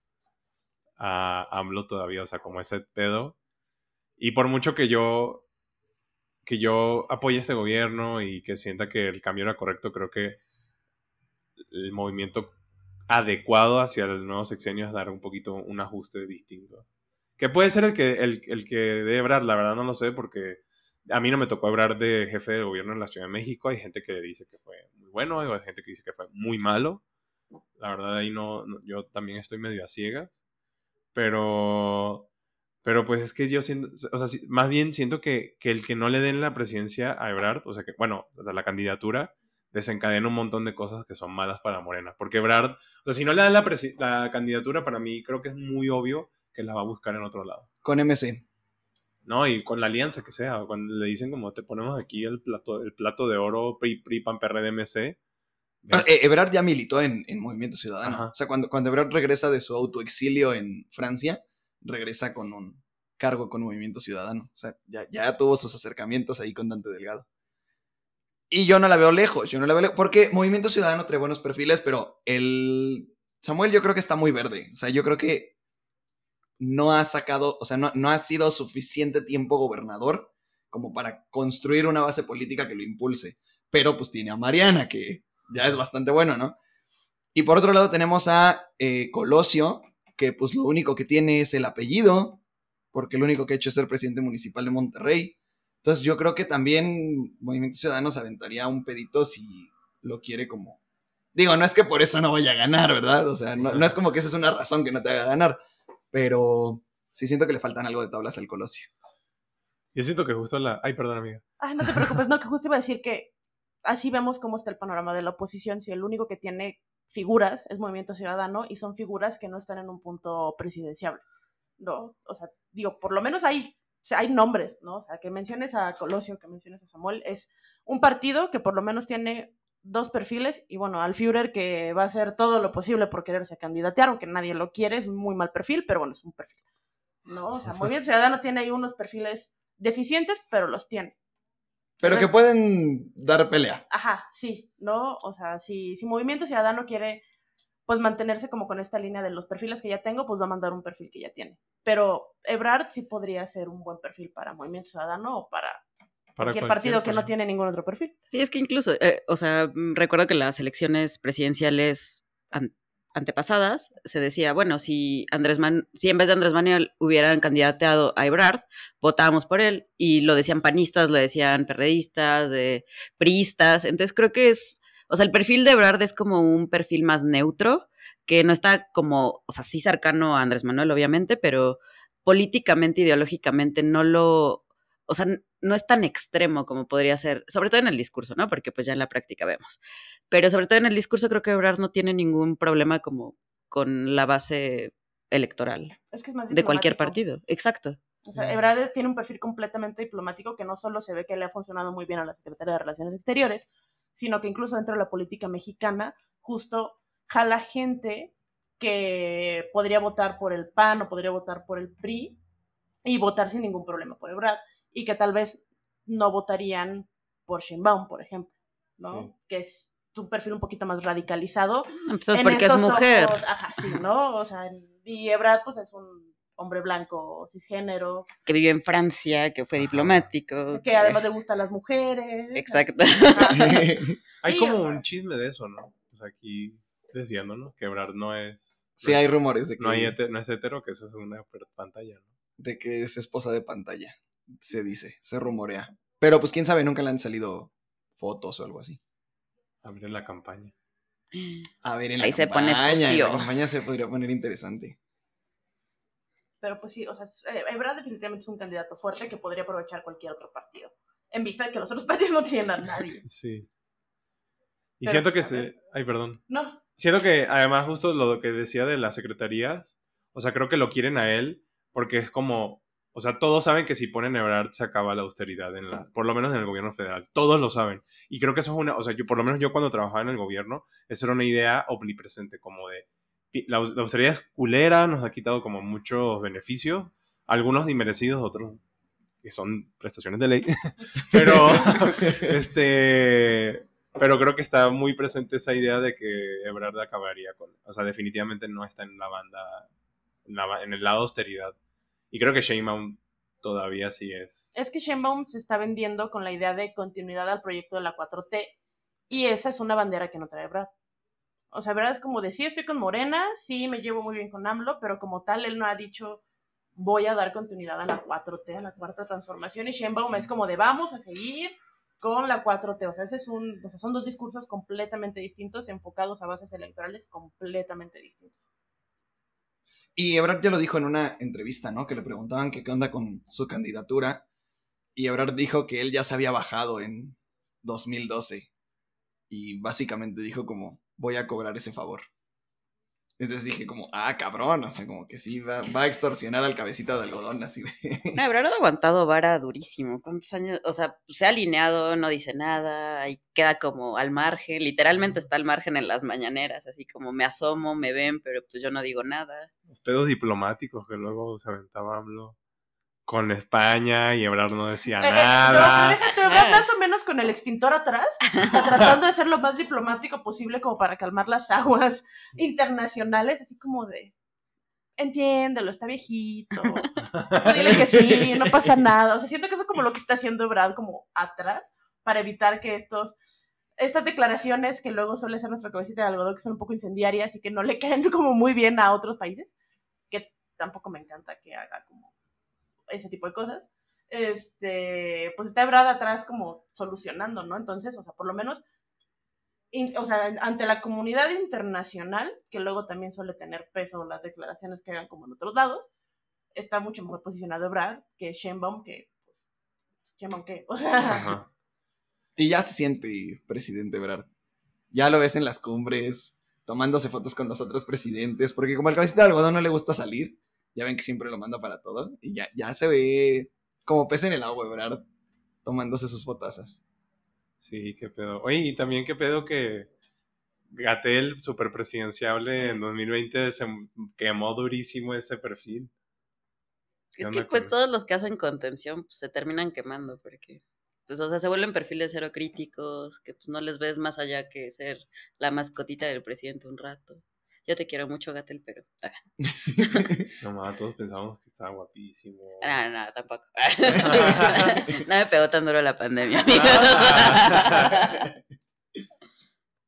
a AMLO todavía, o sea, como ese pedo. Y por mucho que yo que yo apoye este gobierno y que sienta que el cambio era correcto, creo que el movimiento adecuado hacia el nuevo sexenio es dar un poquito un ajuste distinto. Que puede ser el que, el, el que debe la verdad no lo sé, porque a mí no me tocó hablar de jefe de gobierno en la Ciudad de México. Hay gente que dice que fue muy bueno, hay gente que dice que fue muy malo. La verdad, ahí no, yo también estoy medio a ciegas. Pero, pero pues es que yo siento, o sea, más bien siento que, que, el que no le den la presidencia a Ebrard, o sea que, bueno, la candidatura, desencadena un montón de cosas que son malas para Morena. Porque Ebrard, o sea, si no le dan la, la candidatura, para mí creo que es muy obvio que la va a buscar en otro lado. Con MC. No, y con la alianza que sea, cuando le dicen como te ponemos aquí el plato, el plato de oro PRI, PRI PAN, PRD, MC. Ah, eh, Ebrard ya militó en, en Movimiento Ciudadano. O sea, cuando, cuando Ebrard regresa de su autoexilio en Francia, regresa con un cargo con Movimiento Ciudadano. O sea, ya, ya tuvo sus acercamientos ahí con Dante Delgado. Y yo no la veo lejos, yo no la veo lejos, porque Movimiento Ciudadano trae buenos perfiles, pero el Samuel yo creo que está muy verde. O sea, yo creo que no ha sacado, o sea, no, ha sido suficiente tiempo gobernador como para construir una base política que lo impulse. Pero pues tiene a Mariana, que ya es bastante bueno, ¿no? Y por otro lado tenemos a eh, Colosio, que pues lo único que tiene es el apellido, porque lo único que ha hecho es ser presidente municipal de Monterrey. Entonces yo creo que también Movimiento Ciudadano se aventaría un pedito si lo quiere como... Digo, no es que por eso no vaya a ganar, ¿verdad? O sea, no, no es como que esa es una razón que no te haga ganar, pero sí siento que le faltan algo de tablas al Colosio. Yo siento que justo la... Ay, perdón, amiga. Ay, no te preocupes, no, que justo iba a decir que así vemos cómo está el panorama de la oposición, si el único que tiene figuras es Movimiento Ciudadano y son figuras que no están en un punto presidenciable. No, o sea, digo, por lo menos hay, hay nombres, ¿no? O sea, que menciones a Colosio, que menciones a Samuel, es un partido que por lo menos tiene dos perfiles y bueno, al Führer que va a hacer todo lo posible por quererse candidatear, aunque nadie lo quiere, es un muy mal perfil, pero bueno, es un perfil. ¿No? O sea, Movimiento Ciudadano tiene ahí unos perfiles deficientes, pero los tiene. Pero que pueden dar pelea. Ajá, sí, ¿no? O sea, si, si Movimiento Ciudadano quiere pues mantenerse como con esta línea de los perfiles que ya tengo, pues va a mandar un perfil que ya tiene. Pero Ebrard sí podría ser un buen perfil para Movimiento Ciudadano o para cualquier, partido que no tiene ningún otro perfil. Sí, es que incluso, eh, o sea, mm, recuerdo que las elecciones presidenciales antepasadas se decía, bueno, si Andrés Man si en vez de Andrés Manuel hubieran candidateado a Ebrard, votábamos por él y lo decían panistas, lo decían perredistas, de priistas, entonces creo que es, o sea, el perfil de Ebrard es como un perfil más neutro, que no está como, o sea, sí cercano a Andrés Manuel obviamente, pero políticamente, ideológicamente no lo, o sea, no es tan extremo como podría ser, sobre todo en el discurso, ¿no? Porque pues ya en la práctica vemos. Pero sobre todo en el discurso creo que Ebrard no tiene ningún problema como con la base electoral Es que es más de cualquier partido. Exacto. O sea, Ebrard tiene un perfil completamente diplomático que no solo se ve que le ha funcionado muy bien a la Secretaría de Relaciones Exteriores, sino que incluso dentro de la política mexicana, justo jala gente que podría votar por el PAN o podría votar por el PRI y votar sin ningún problema por Ebrard y que tal vez no votarían por Sheinbaum, por ejemplo, ¿no? Sí. Que es un perfil un poquito más radicalizado. Entonces, en porque es mujer. ojos, ajá, sí, ¿no? O sea, y Ebrard pues es un hombre blanco, cisgénero, que vivió en Francia, que fue diplomático. que además le gustan las mujeres. Exacto. Hay Sí, como o sea. un chisme de eso, ¿no? O sea, aquí desviándonos, que Ebrard no es... Sí, no hay es- rumores de que, No, hay no es hetero, que eso es una pantalla, ¿no? de que es esposa de pantalla. Se dice, se rumorea. Pero pues quién sabe, nunca le han salido fotos o algo así. Abrir la campaña. A ver, en la Ahí se pone campaña, en sucio. La campaña se podría poner interesante. Pero pues sí, o sea, es- eh, Ebrard definitivamente es un candidato fuerte que podría aprovechar cualquier otro partido. En vista de que los otros partidos no tienen a nadie. Sí. Y Pero, siento que pues, a ver. se... Ay, perdón. No, Siento que además justo lo que decía de las secretarías, o sea, creo que lo quieren a él porque es como, o sea, todos saben que si ponen Ebrard se acaba la austeridad en la, por lo menos en el gobierno federal, todos lo saben. Y creo que eso es una, o sea, yo por lo menos yo cuando trabajaba en el gobierno, eso era una idea omnipresente, como de, la, la austeridad es culera, nos ha quitado como muchos beneficios, algunos inmerecidos, otros que son prestaciones de ley, pero, este, pero creo que está muy presente esa idea de que Ebrard acabaría con, o sea, definitivamente no está en la banda, en, la en el lado austeridad. Y creo que Sheinbaum todavía sí es. es que Sheinbaum se está vendiendo con la idea de continuidad al proyecto de la 4T y esa es una bandera que no trae Ebrard. O sea, Ebrard es como de, sí, estoy con Morena, sí, me llevo muy bien con AMLO, pero como tal, él no ha dicho voy a dar continuidad a la 4T, a la cuarta transformación, y Sheinbaum es como de vamos a seguir con la 4T. O sea, ese es un, o sea, son dos discursos completamente distintos, enfocados a bases electorales completamente distintos. Y Ebrard ya lo dijo en una entrevista, ¿no? Que le preguntaban qué onda con su candidatura. Y Ebrard dijo que él ya se había bajado en 2012. Y básicamente dijo como, voy a cobrar ese favor. Entonces dije como, ah, cabrón, o sea, como que sí, va, va a extorsionar al cabecita de algodón, así de... No, Ebrard ha aguantado vara durísimo. ¿Cuántos años? O sea, se ha alineado, no dice nada, y queda como al margen. Literalmente está al margen en las mañaneras, así como me asomo, me ven, pero pues yo no digo nada. Los pedos diplomáticos que luego se aventaba AMLO con España y Ebrard no decía Eh, eh, nada. no, déjate, Ebrard más o menos con el extintor atrás, tratando de ser lo más diplomático posible como para calmar las aguas internacionales, así como de, entiéndelo, está viejito, dile que sí, no pasa nada. O sea, siento que eso es como lo que está haciendo Ebrard como atrás, para evitar que estos, estas declaraciones que luego suele ser nuestra cabecita de algodón, que son un poco incendiarias y que no le caen como muy bien a otros países, que tampoco me encanta que haga como ese tipo de cosas este, pues está Ebrard atrás como solucionando, ¿no? Entonces, o sea, por lo menos, o sea, ante la comunidad internacional, que luego también suele tener peso las declaraciones que hagan como en otros lados, está mucho mejor posicionado Ebrard que Sheinbaum, que, pues, Sheinbaum, ¿qué? O sea. Y ya se siente presidente Ebrard. Ya lo ves en las cumbres, tomándose fotos con los otros presidentes, porque como al cabecita de algodón no le gusta salir, ya ven que siempre lo manda para todo, y ya, ya se ve como pez en el agua Ebrard, tomándose sus fotazas. Sí, qué pedo. Oye, y también qué pedo que Gatel, super presidenciable en 2020, se quemó durísimo ese perfil. ¿Qué Es que pues todos los que hacen contención pues, se terminan quemando porque, pues, o sea, se vuelven perfiles cero críticos, que pues no les ves más allá que ser la mascotita del presidente un rato. Yo te quiero mucho, Gatel, pero... ah, No mames, todos pensamos que estaba guapísimo. No, no, tampoco. no me pegó tan duro la pandemia, amigos.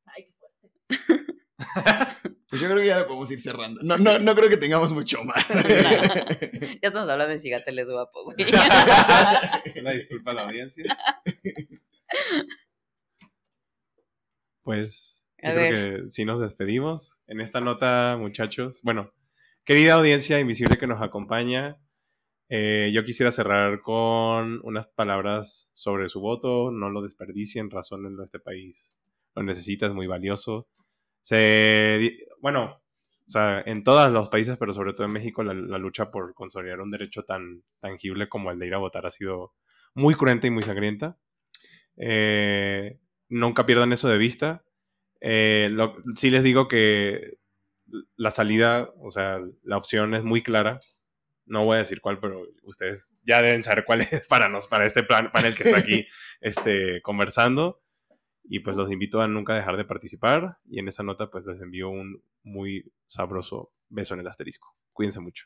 ay, qué fuerte. Pues yo creo que ya lo podemos ir cerrando. No, no, no creo que tengamos mucho más. ya estamos hablando de si Gatel es guapo, güey. Una disculpa a la audiencia. Pues yo creo que sí nos despedimos. En esta nota, muchachos. Bueno, querida audiencia invisible que nos acompaña, eh, yo quisiera cerrar con unas palabras sobre su voto. No lo desperdicien, razónenlo. Este país lo necesita, es muy valioso. Se, bueno, o sea, en todos los países, pero sobre todo en México, la, la lucha por consolidar un derecho tan tangible como el de ir a votar ha sido muy cruenta y muy sangrienta. Eh, nunca pierdan eso de vista. Eh, lo- sí les digo que la salida, o sea, la opción es muy clara. No voy a decir cuál, pero ustedes ya deben saber cuál es para, nos, para este plan, panel que está aquí este, conversando. Y pues los invito a nunca dejar de participar. Y en esa nota pues les envío un muy sabroso beso en el asterisco. Cuídense mucho.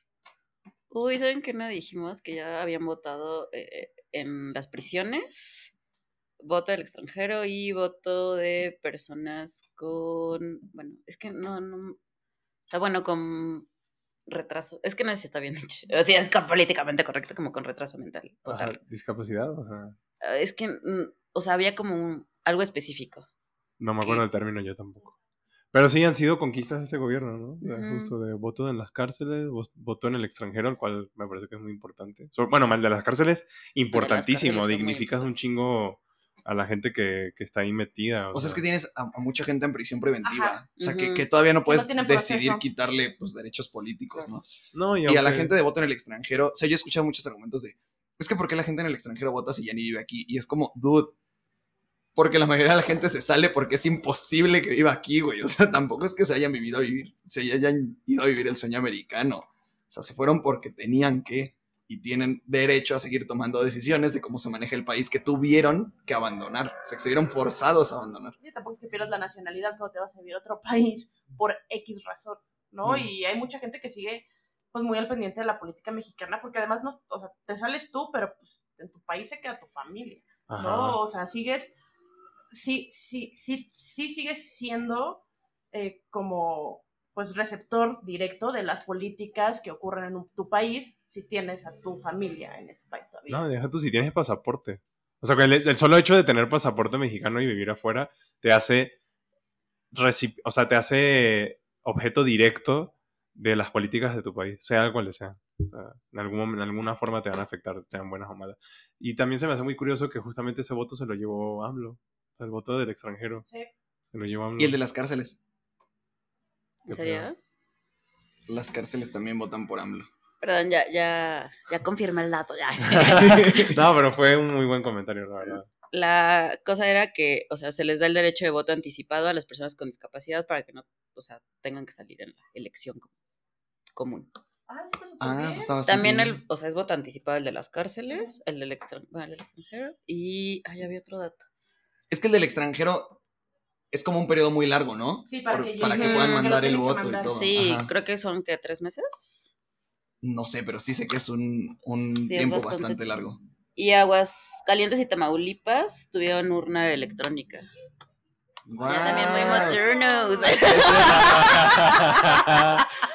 Uy, ¿saben qué no dijimos? Que ya habían votado eh, en las prisiones. Voto del extranjero y voto de personas con. Bueno, es que no, no. Está bueno, con retraso. Es que no sé si está bien dicho. O sea, es políticamente correcto, como con retraso mental. Ajá, Votar. Discapacidad, o sea, Ah, Es que, mm, o sea, había como un- algo específico. no me acuerdo el término yo tampoco. Pero sí han sido conquistas de este gobierno, ¿no? O sea, Ujú. Justo de voto en las cárceles, vo- voto en el extranjero, el cual me parece que es muy importante. So- bueno, mal de las cárceles, importantísimo. muy Dignificas un chingo a la gente que, que está ahí metida. O sea, es que tienes a, a mucha gente en prisión preventiva. Ajá. O sea, que, que todavía no puedes decidir proceso. quitarle pues, derechos políticos, ¿no? No, Y a la gente de voto en el extranjero, o sea, yo he escuchado muchos argumentos de, es que ¿por qué la gente en el extranjero vota si ya ni vive aquí? Y es como, dude, porque la mayoría de la gente se sale porque es imposible que viva aquí, güey. O sea, tampoco es que se hayan vivido a vivir, se hayan ido a vivir el sueño americano. O sea, se fueron porque tenían que y tienen derecho a seguir tomando decisiones de cómo se maneja el país que tuvieron que abandonar. O sea, que se vieron forzados a abandonar. Y tampoco es que pierdas la nacionalidad cuando te vas a vivir a otro país por X razón, ¿no? Mm. Y hay mucha gente que sigue pues muy al pendiente de la política mexicana porque además no, o sea, te sales tú, pero pues en tu país se queda tu familia, Ajá. ¿no? O sea, sigues, sí, sí, sí, sí sigues siendo eh, como pues receptor directo de las políticas que ocurren en un- tu país si tienes a tu familia en ese país todavía. No, deja tú si tienes pasaporte. O sea, que el, el solo hecho de tener pasaporte mexicano y vivir afuera te hace. reci- O sea, te hace objeto directo de las políticas de tu país, sea cuales sean. O sea, en, algún, en alguna forma te van a afectar, sean buenas o malas. Y también se me hace muy curioso que justamente ese voto se lo llevó AMLO. O sea, el voto del extranjero Sí. se lo llevó AMLO. Y el de las cárceles. ¿En serio? Las cárceles también votan por AMLO. Perdón, ya, ya, ya confirma el dato, ya. no, pero fue un muy buen comentario, la verdad. La cosa era que, o sea, se les da el derecho de voto anticipado a las personas con discapacidad para que no, o sea, tengan que salir en la elección com- común. Ah, sí, está súper Ah, bien. eso está bastante También bien. el, o sea, es voto anticipado el de las cárceles, el del, extran- bueno, el del extranjero y, ay, había otro dato. Es que el del extranjero es como un periodo muy largo, ¿no? Sí, para Por- que para que puedan que mandar el voto y todo. Sí, Ajá. creo que son, que ¿Tres meses? No sé, pero sí sé que es un, un Sí, es tiempo bastante largo. Y Aguascalientes y Tamaulipas tuvieron urna electrónica. Ya también muy Guau. modernos.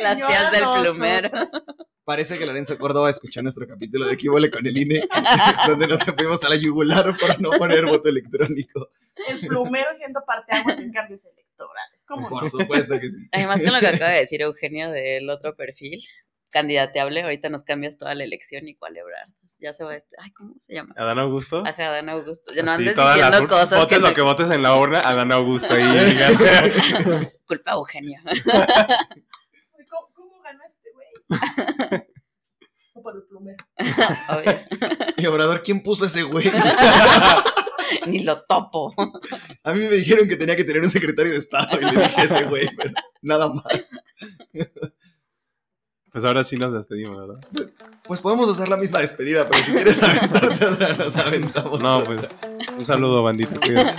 Las tías del plumero. Parece que Lorenzo Córdoba escuchó nuestro capítulo de Equivole con el INE, donde nos fuimos a la yugular por no poner voto electrónico. El plumero siendo parte aguas en cambios electorales. ¿Cómo Por no? supuesto que sí. Además, con lo que acaba de decir Eugenio del otro perfil, candidateable, ahorita nos cambias toda la elección y cuál Ebrard. Ya se va este. Ay, ¿cómo se llama? Adán Augusto. Ajá, Dan Augusto. Ya no Así, andes diciendo cosas Votes que lo no- que votes en la urna, Adán Augusto ahí. culpa Eugenio. Fue por el plumero. Y Obrador, ¿quién puso ese güey? Ni lo topo. A mí me dijeron que tenía que tener un secretario de Estado y le dije ese güey, pero nada más. Pues ahora sí nos despedimos, ¿verdad? Pues podemos usar la misma despedida, pero si quieres aventarte otra, nos aventamos. No, pues un saludo, bandita. cuídense.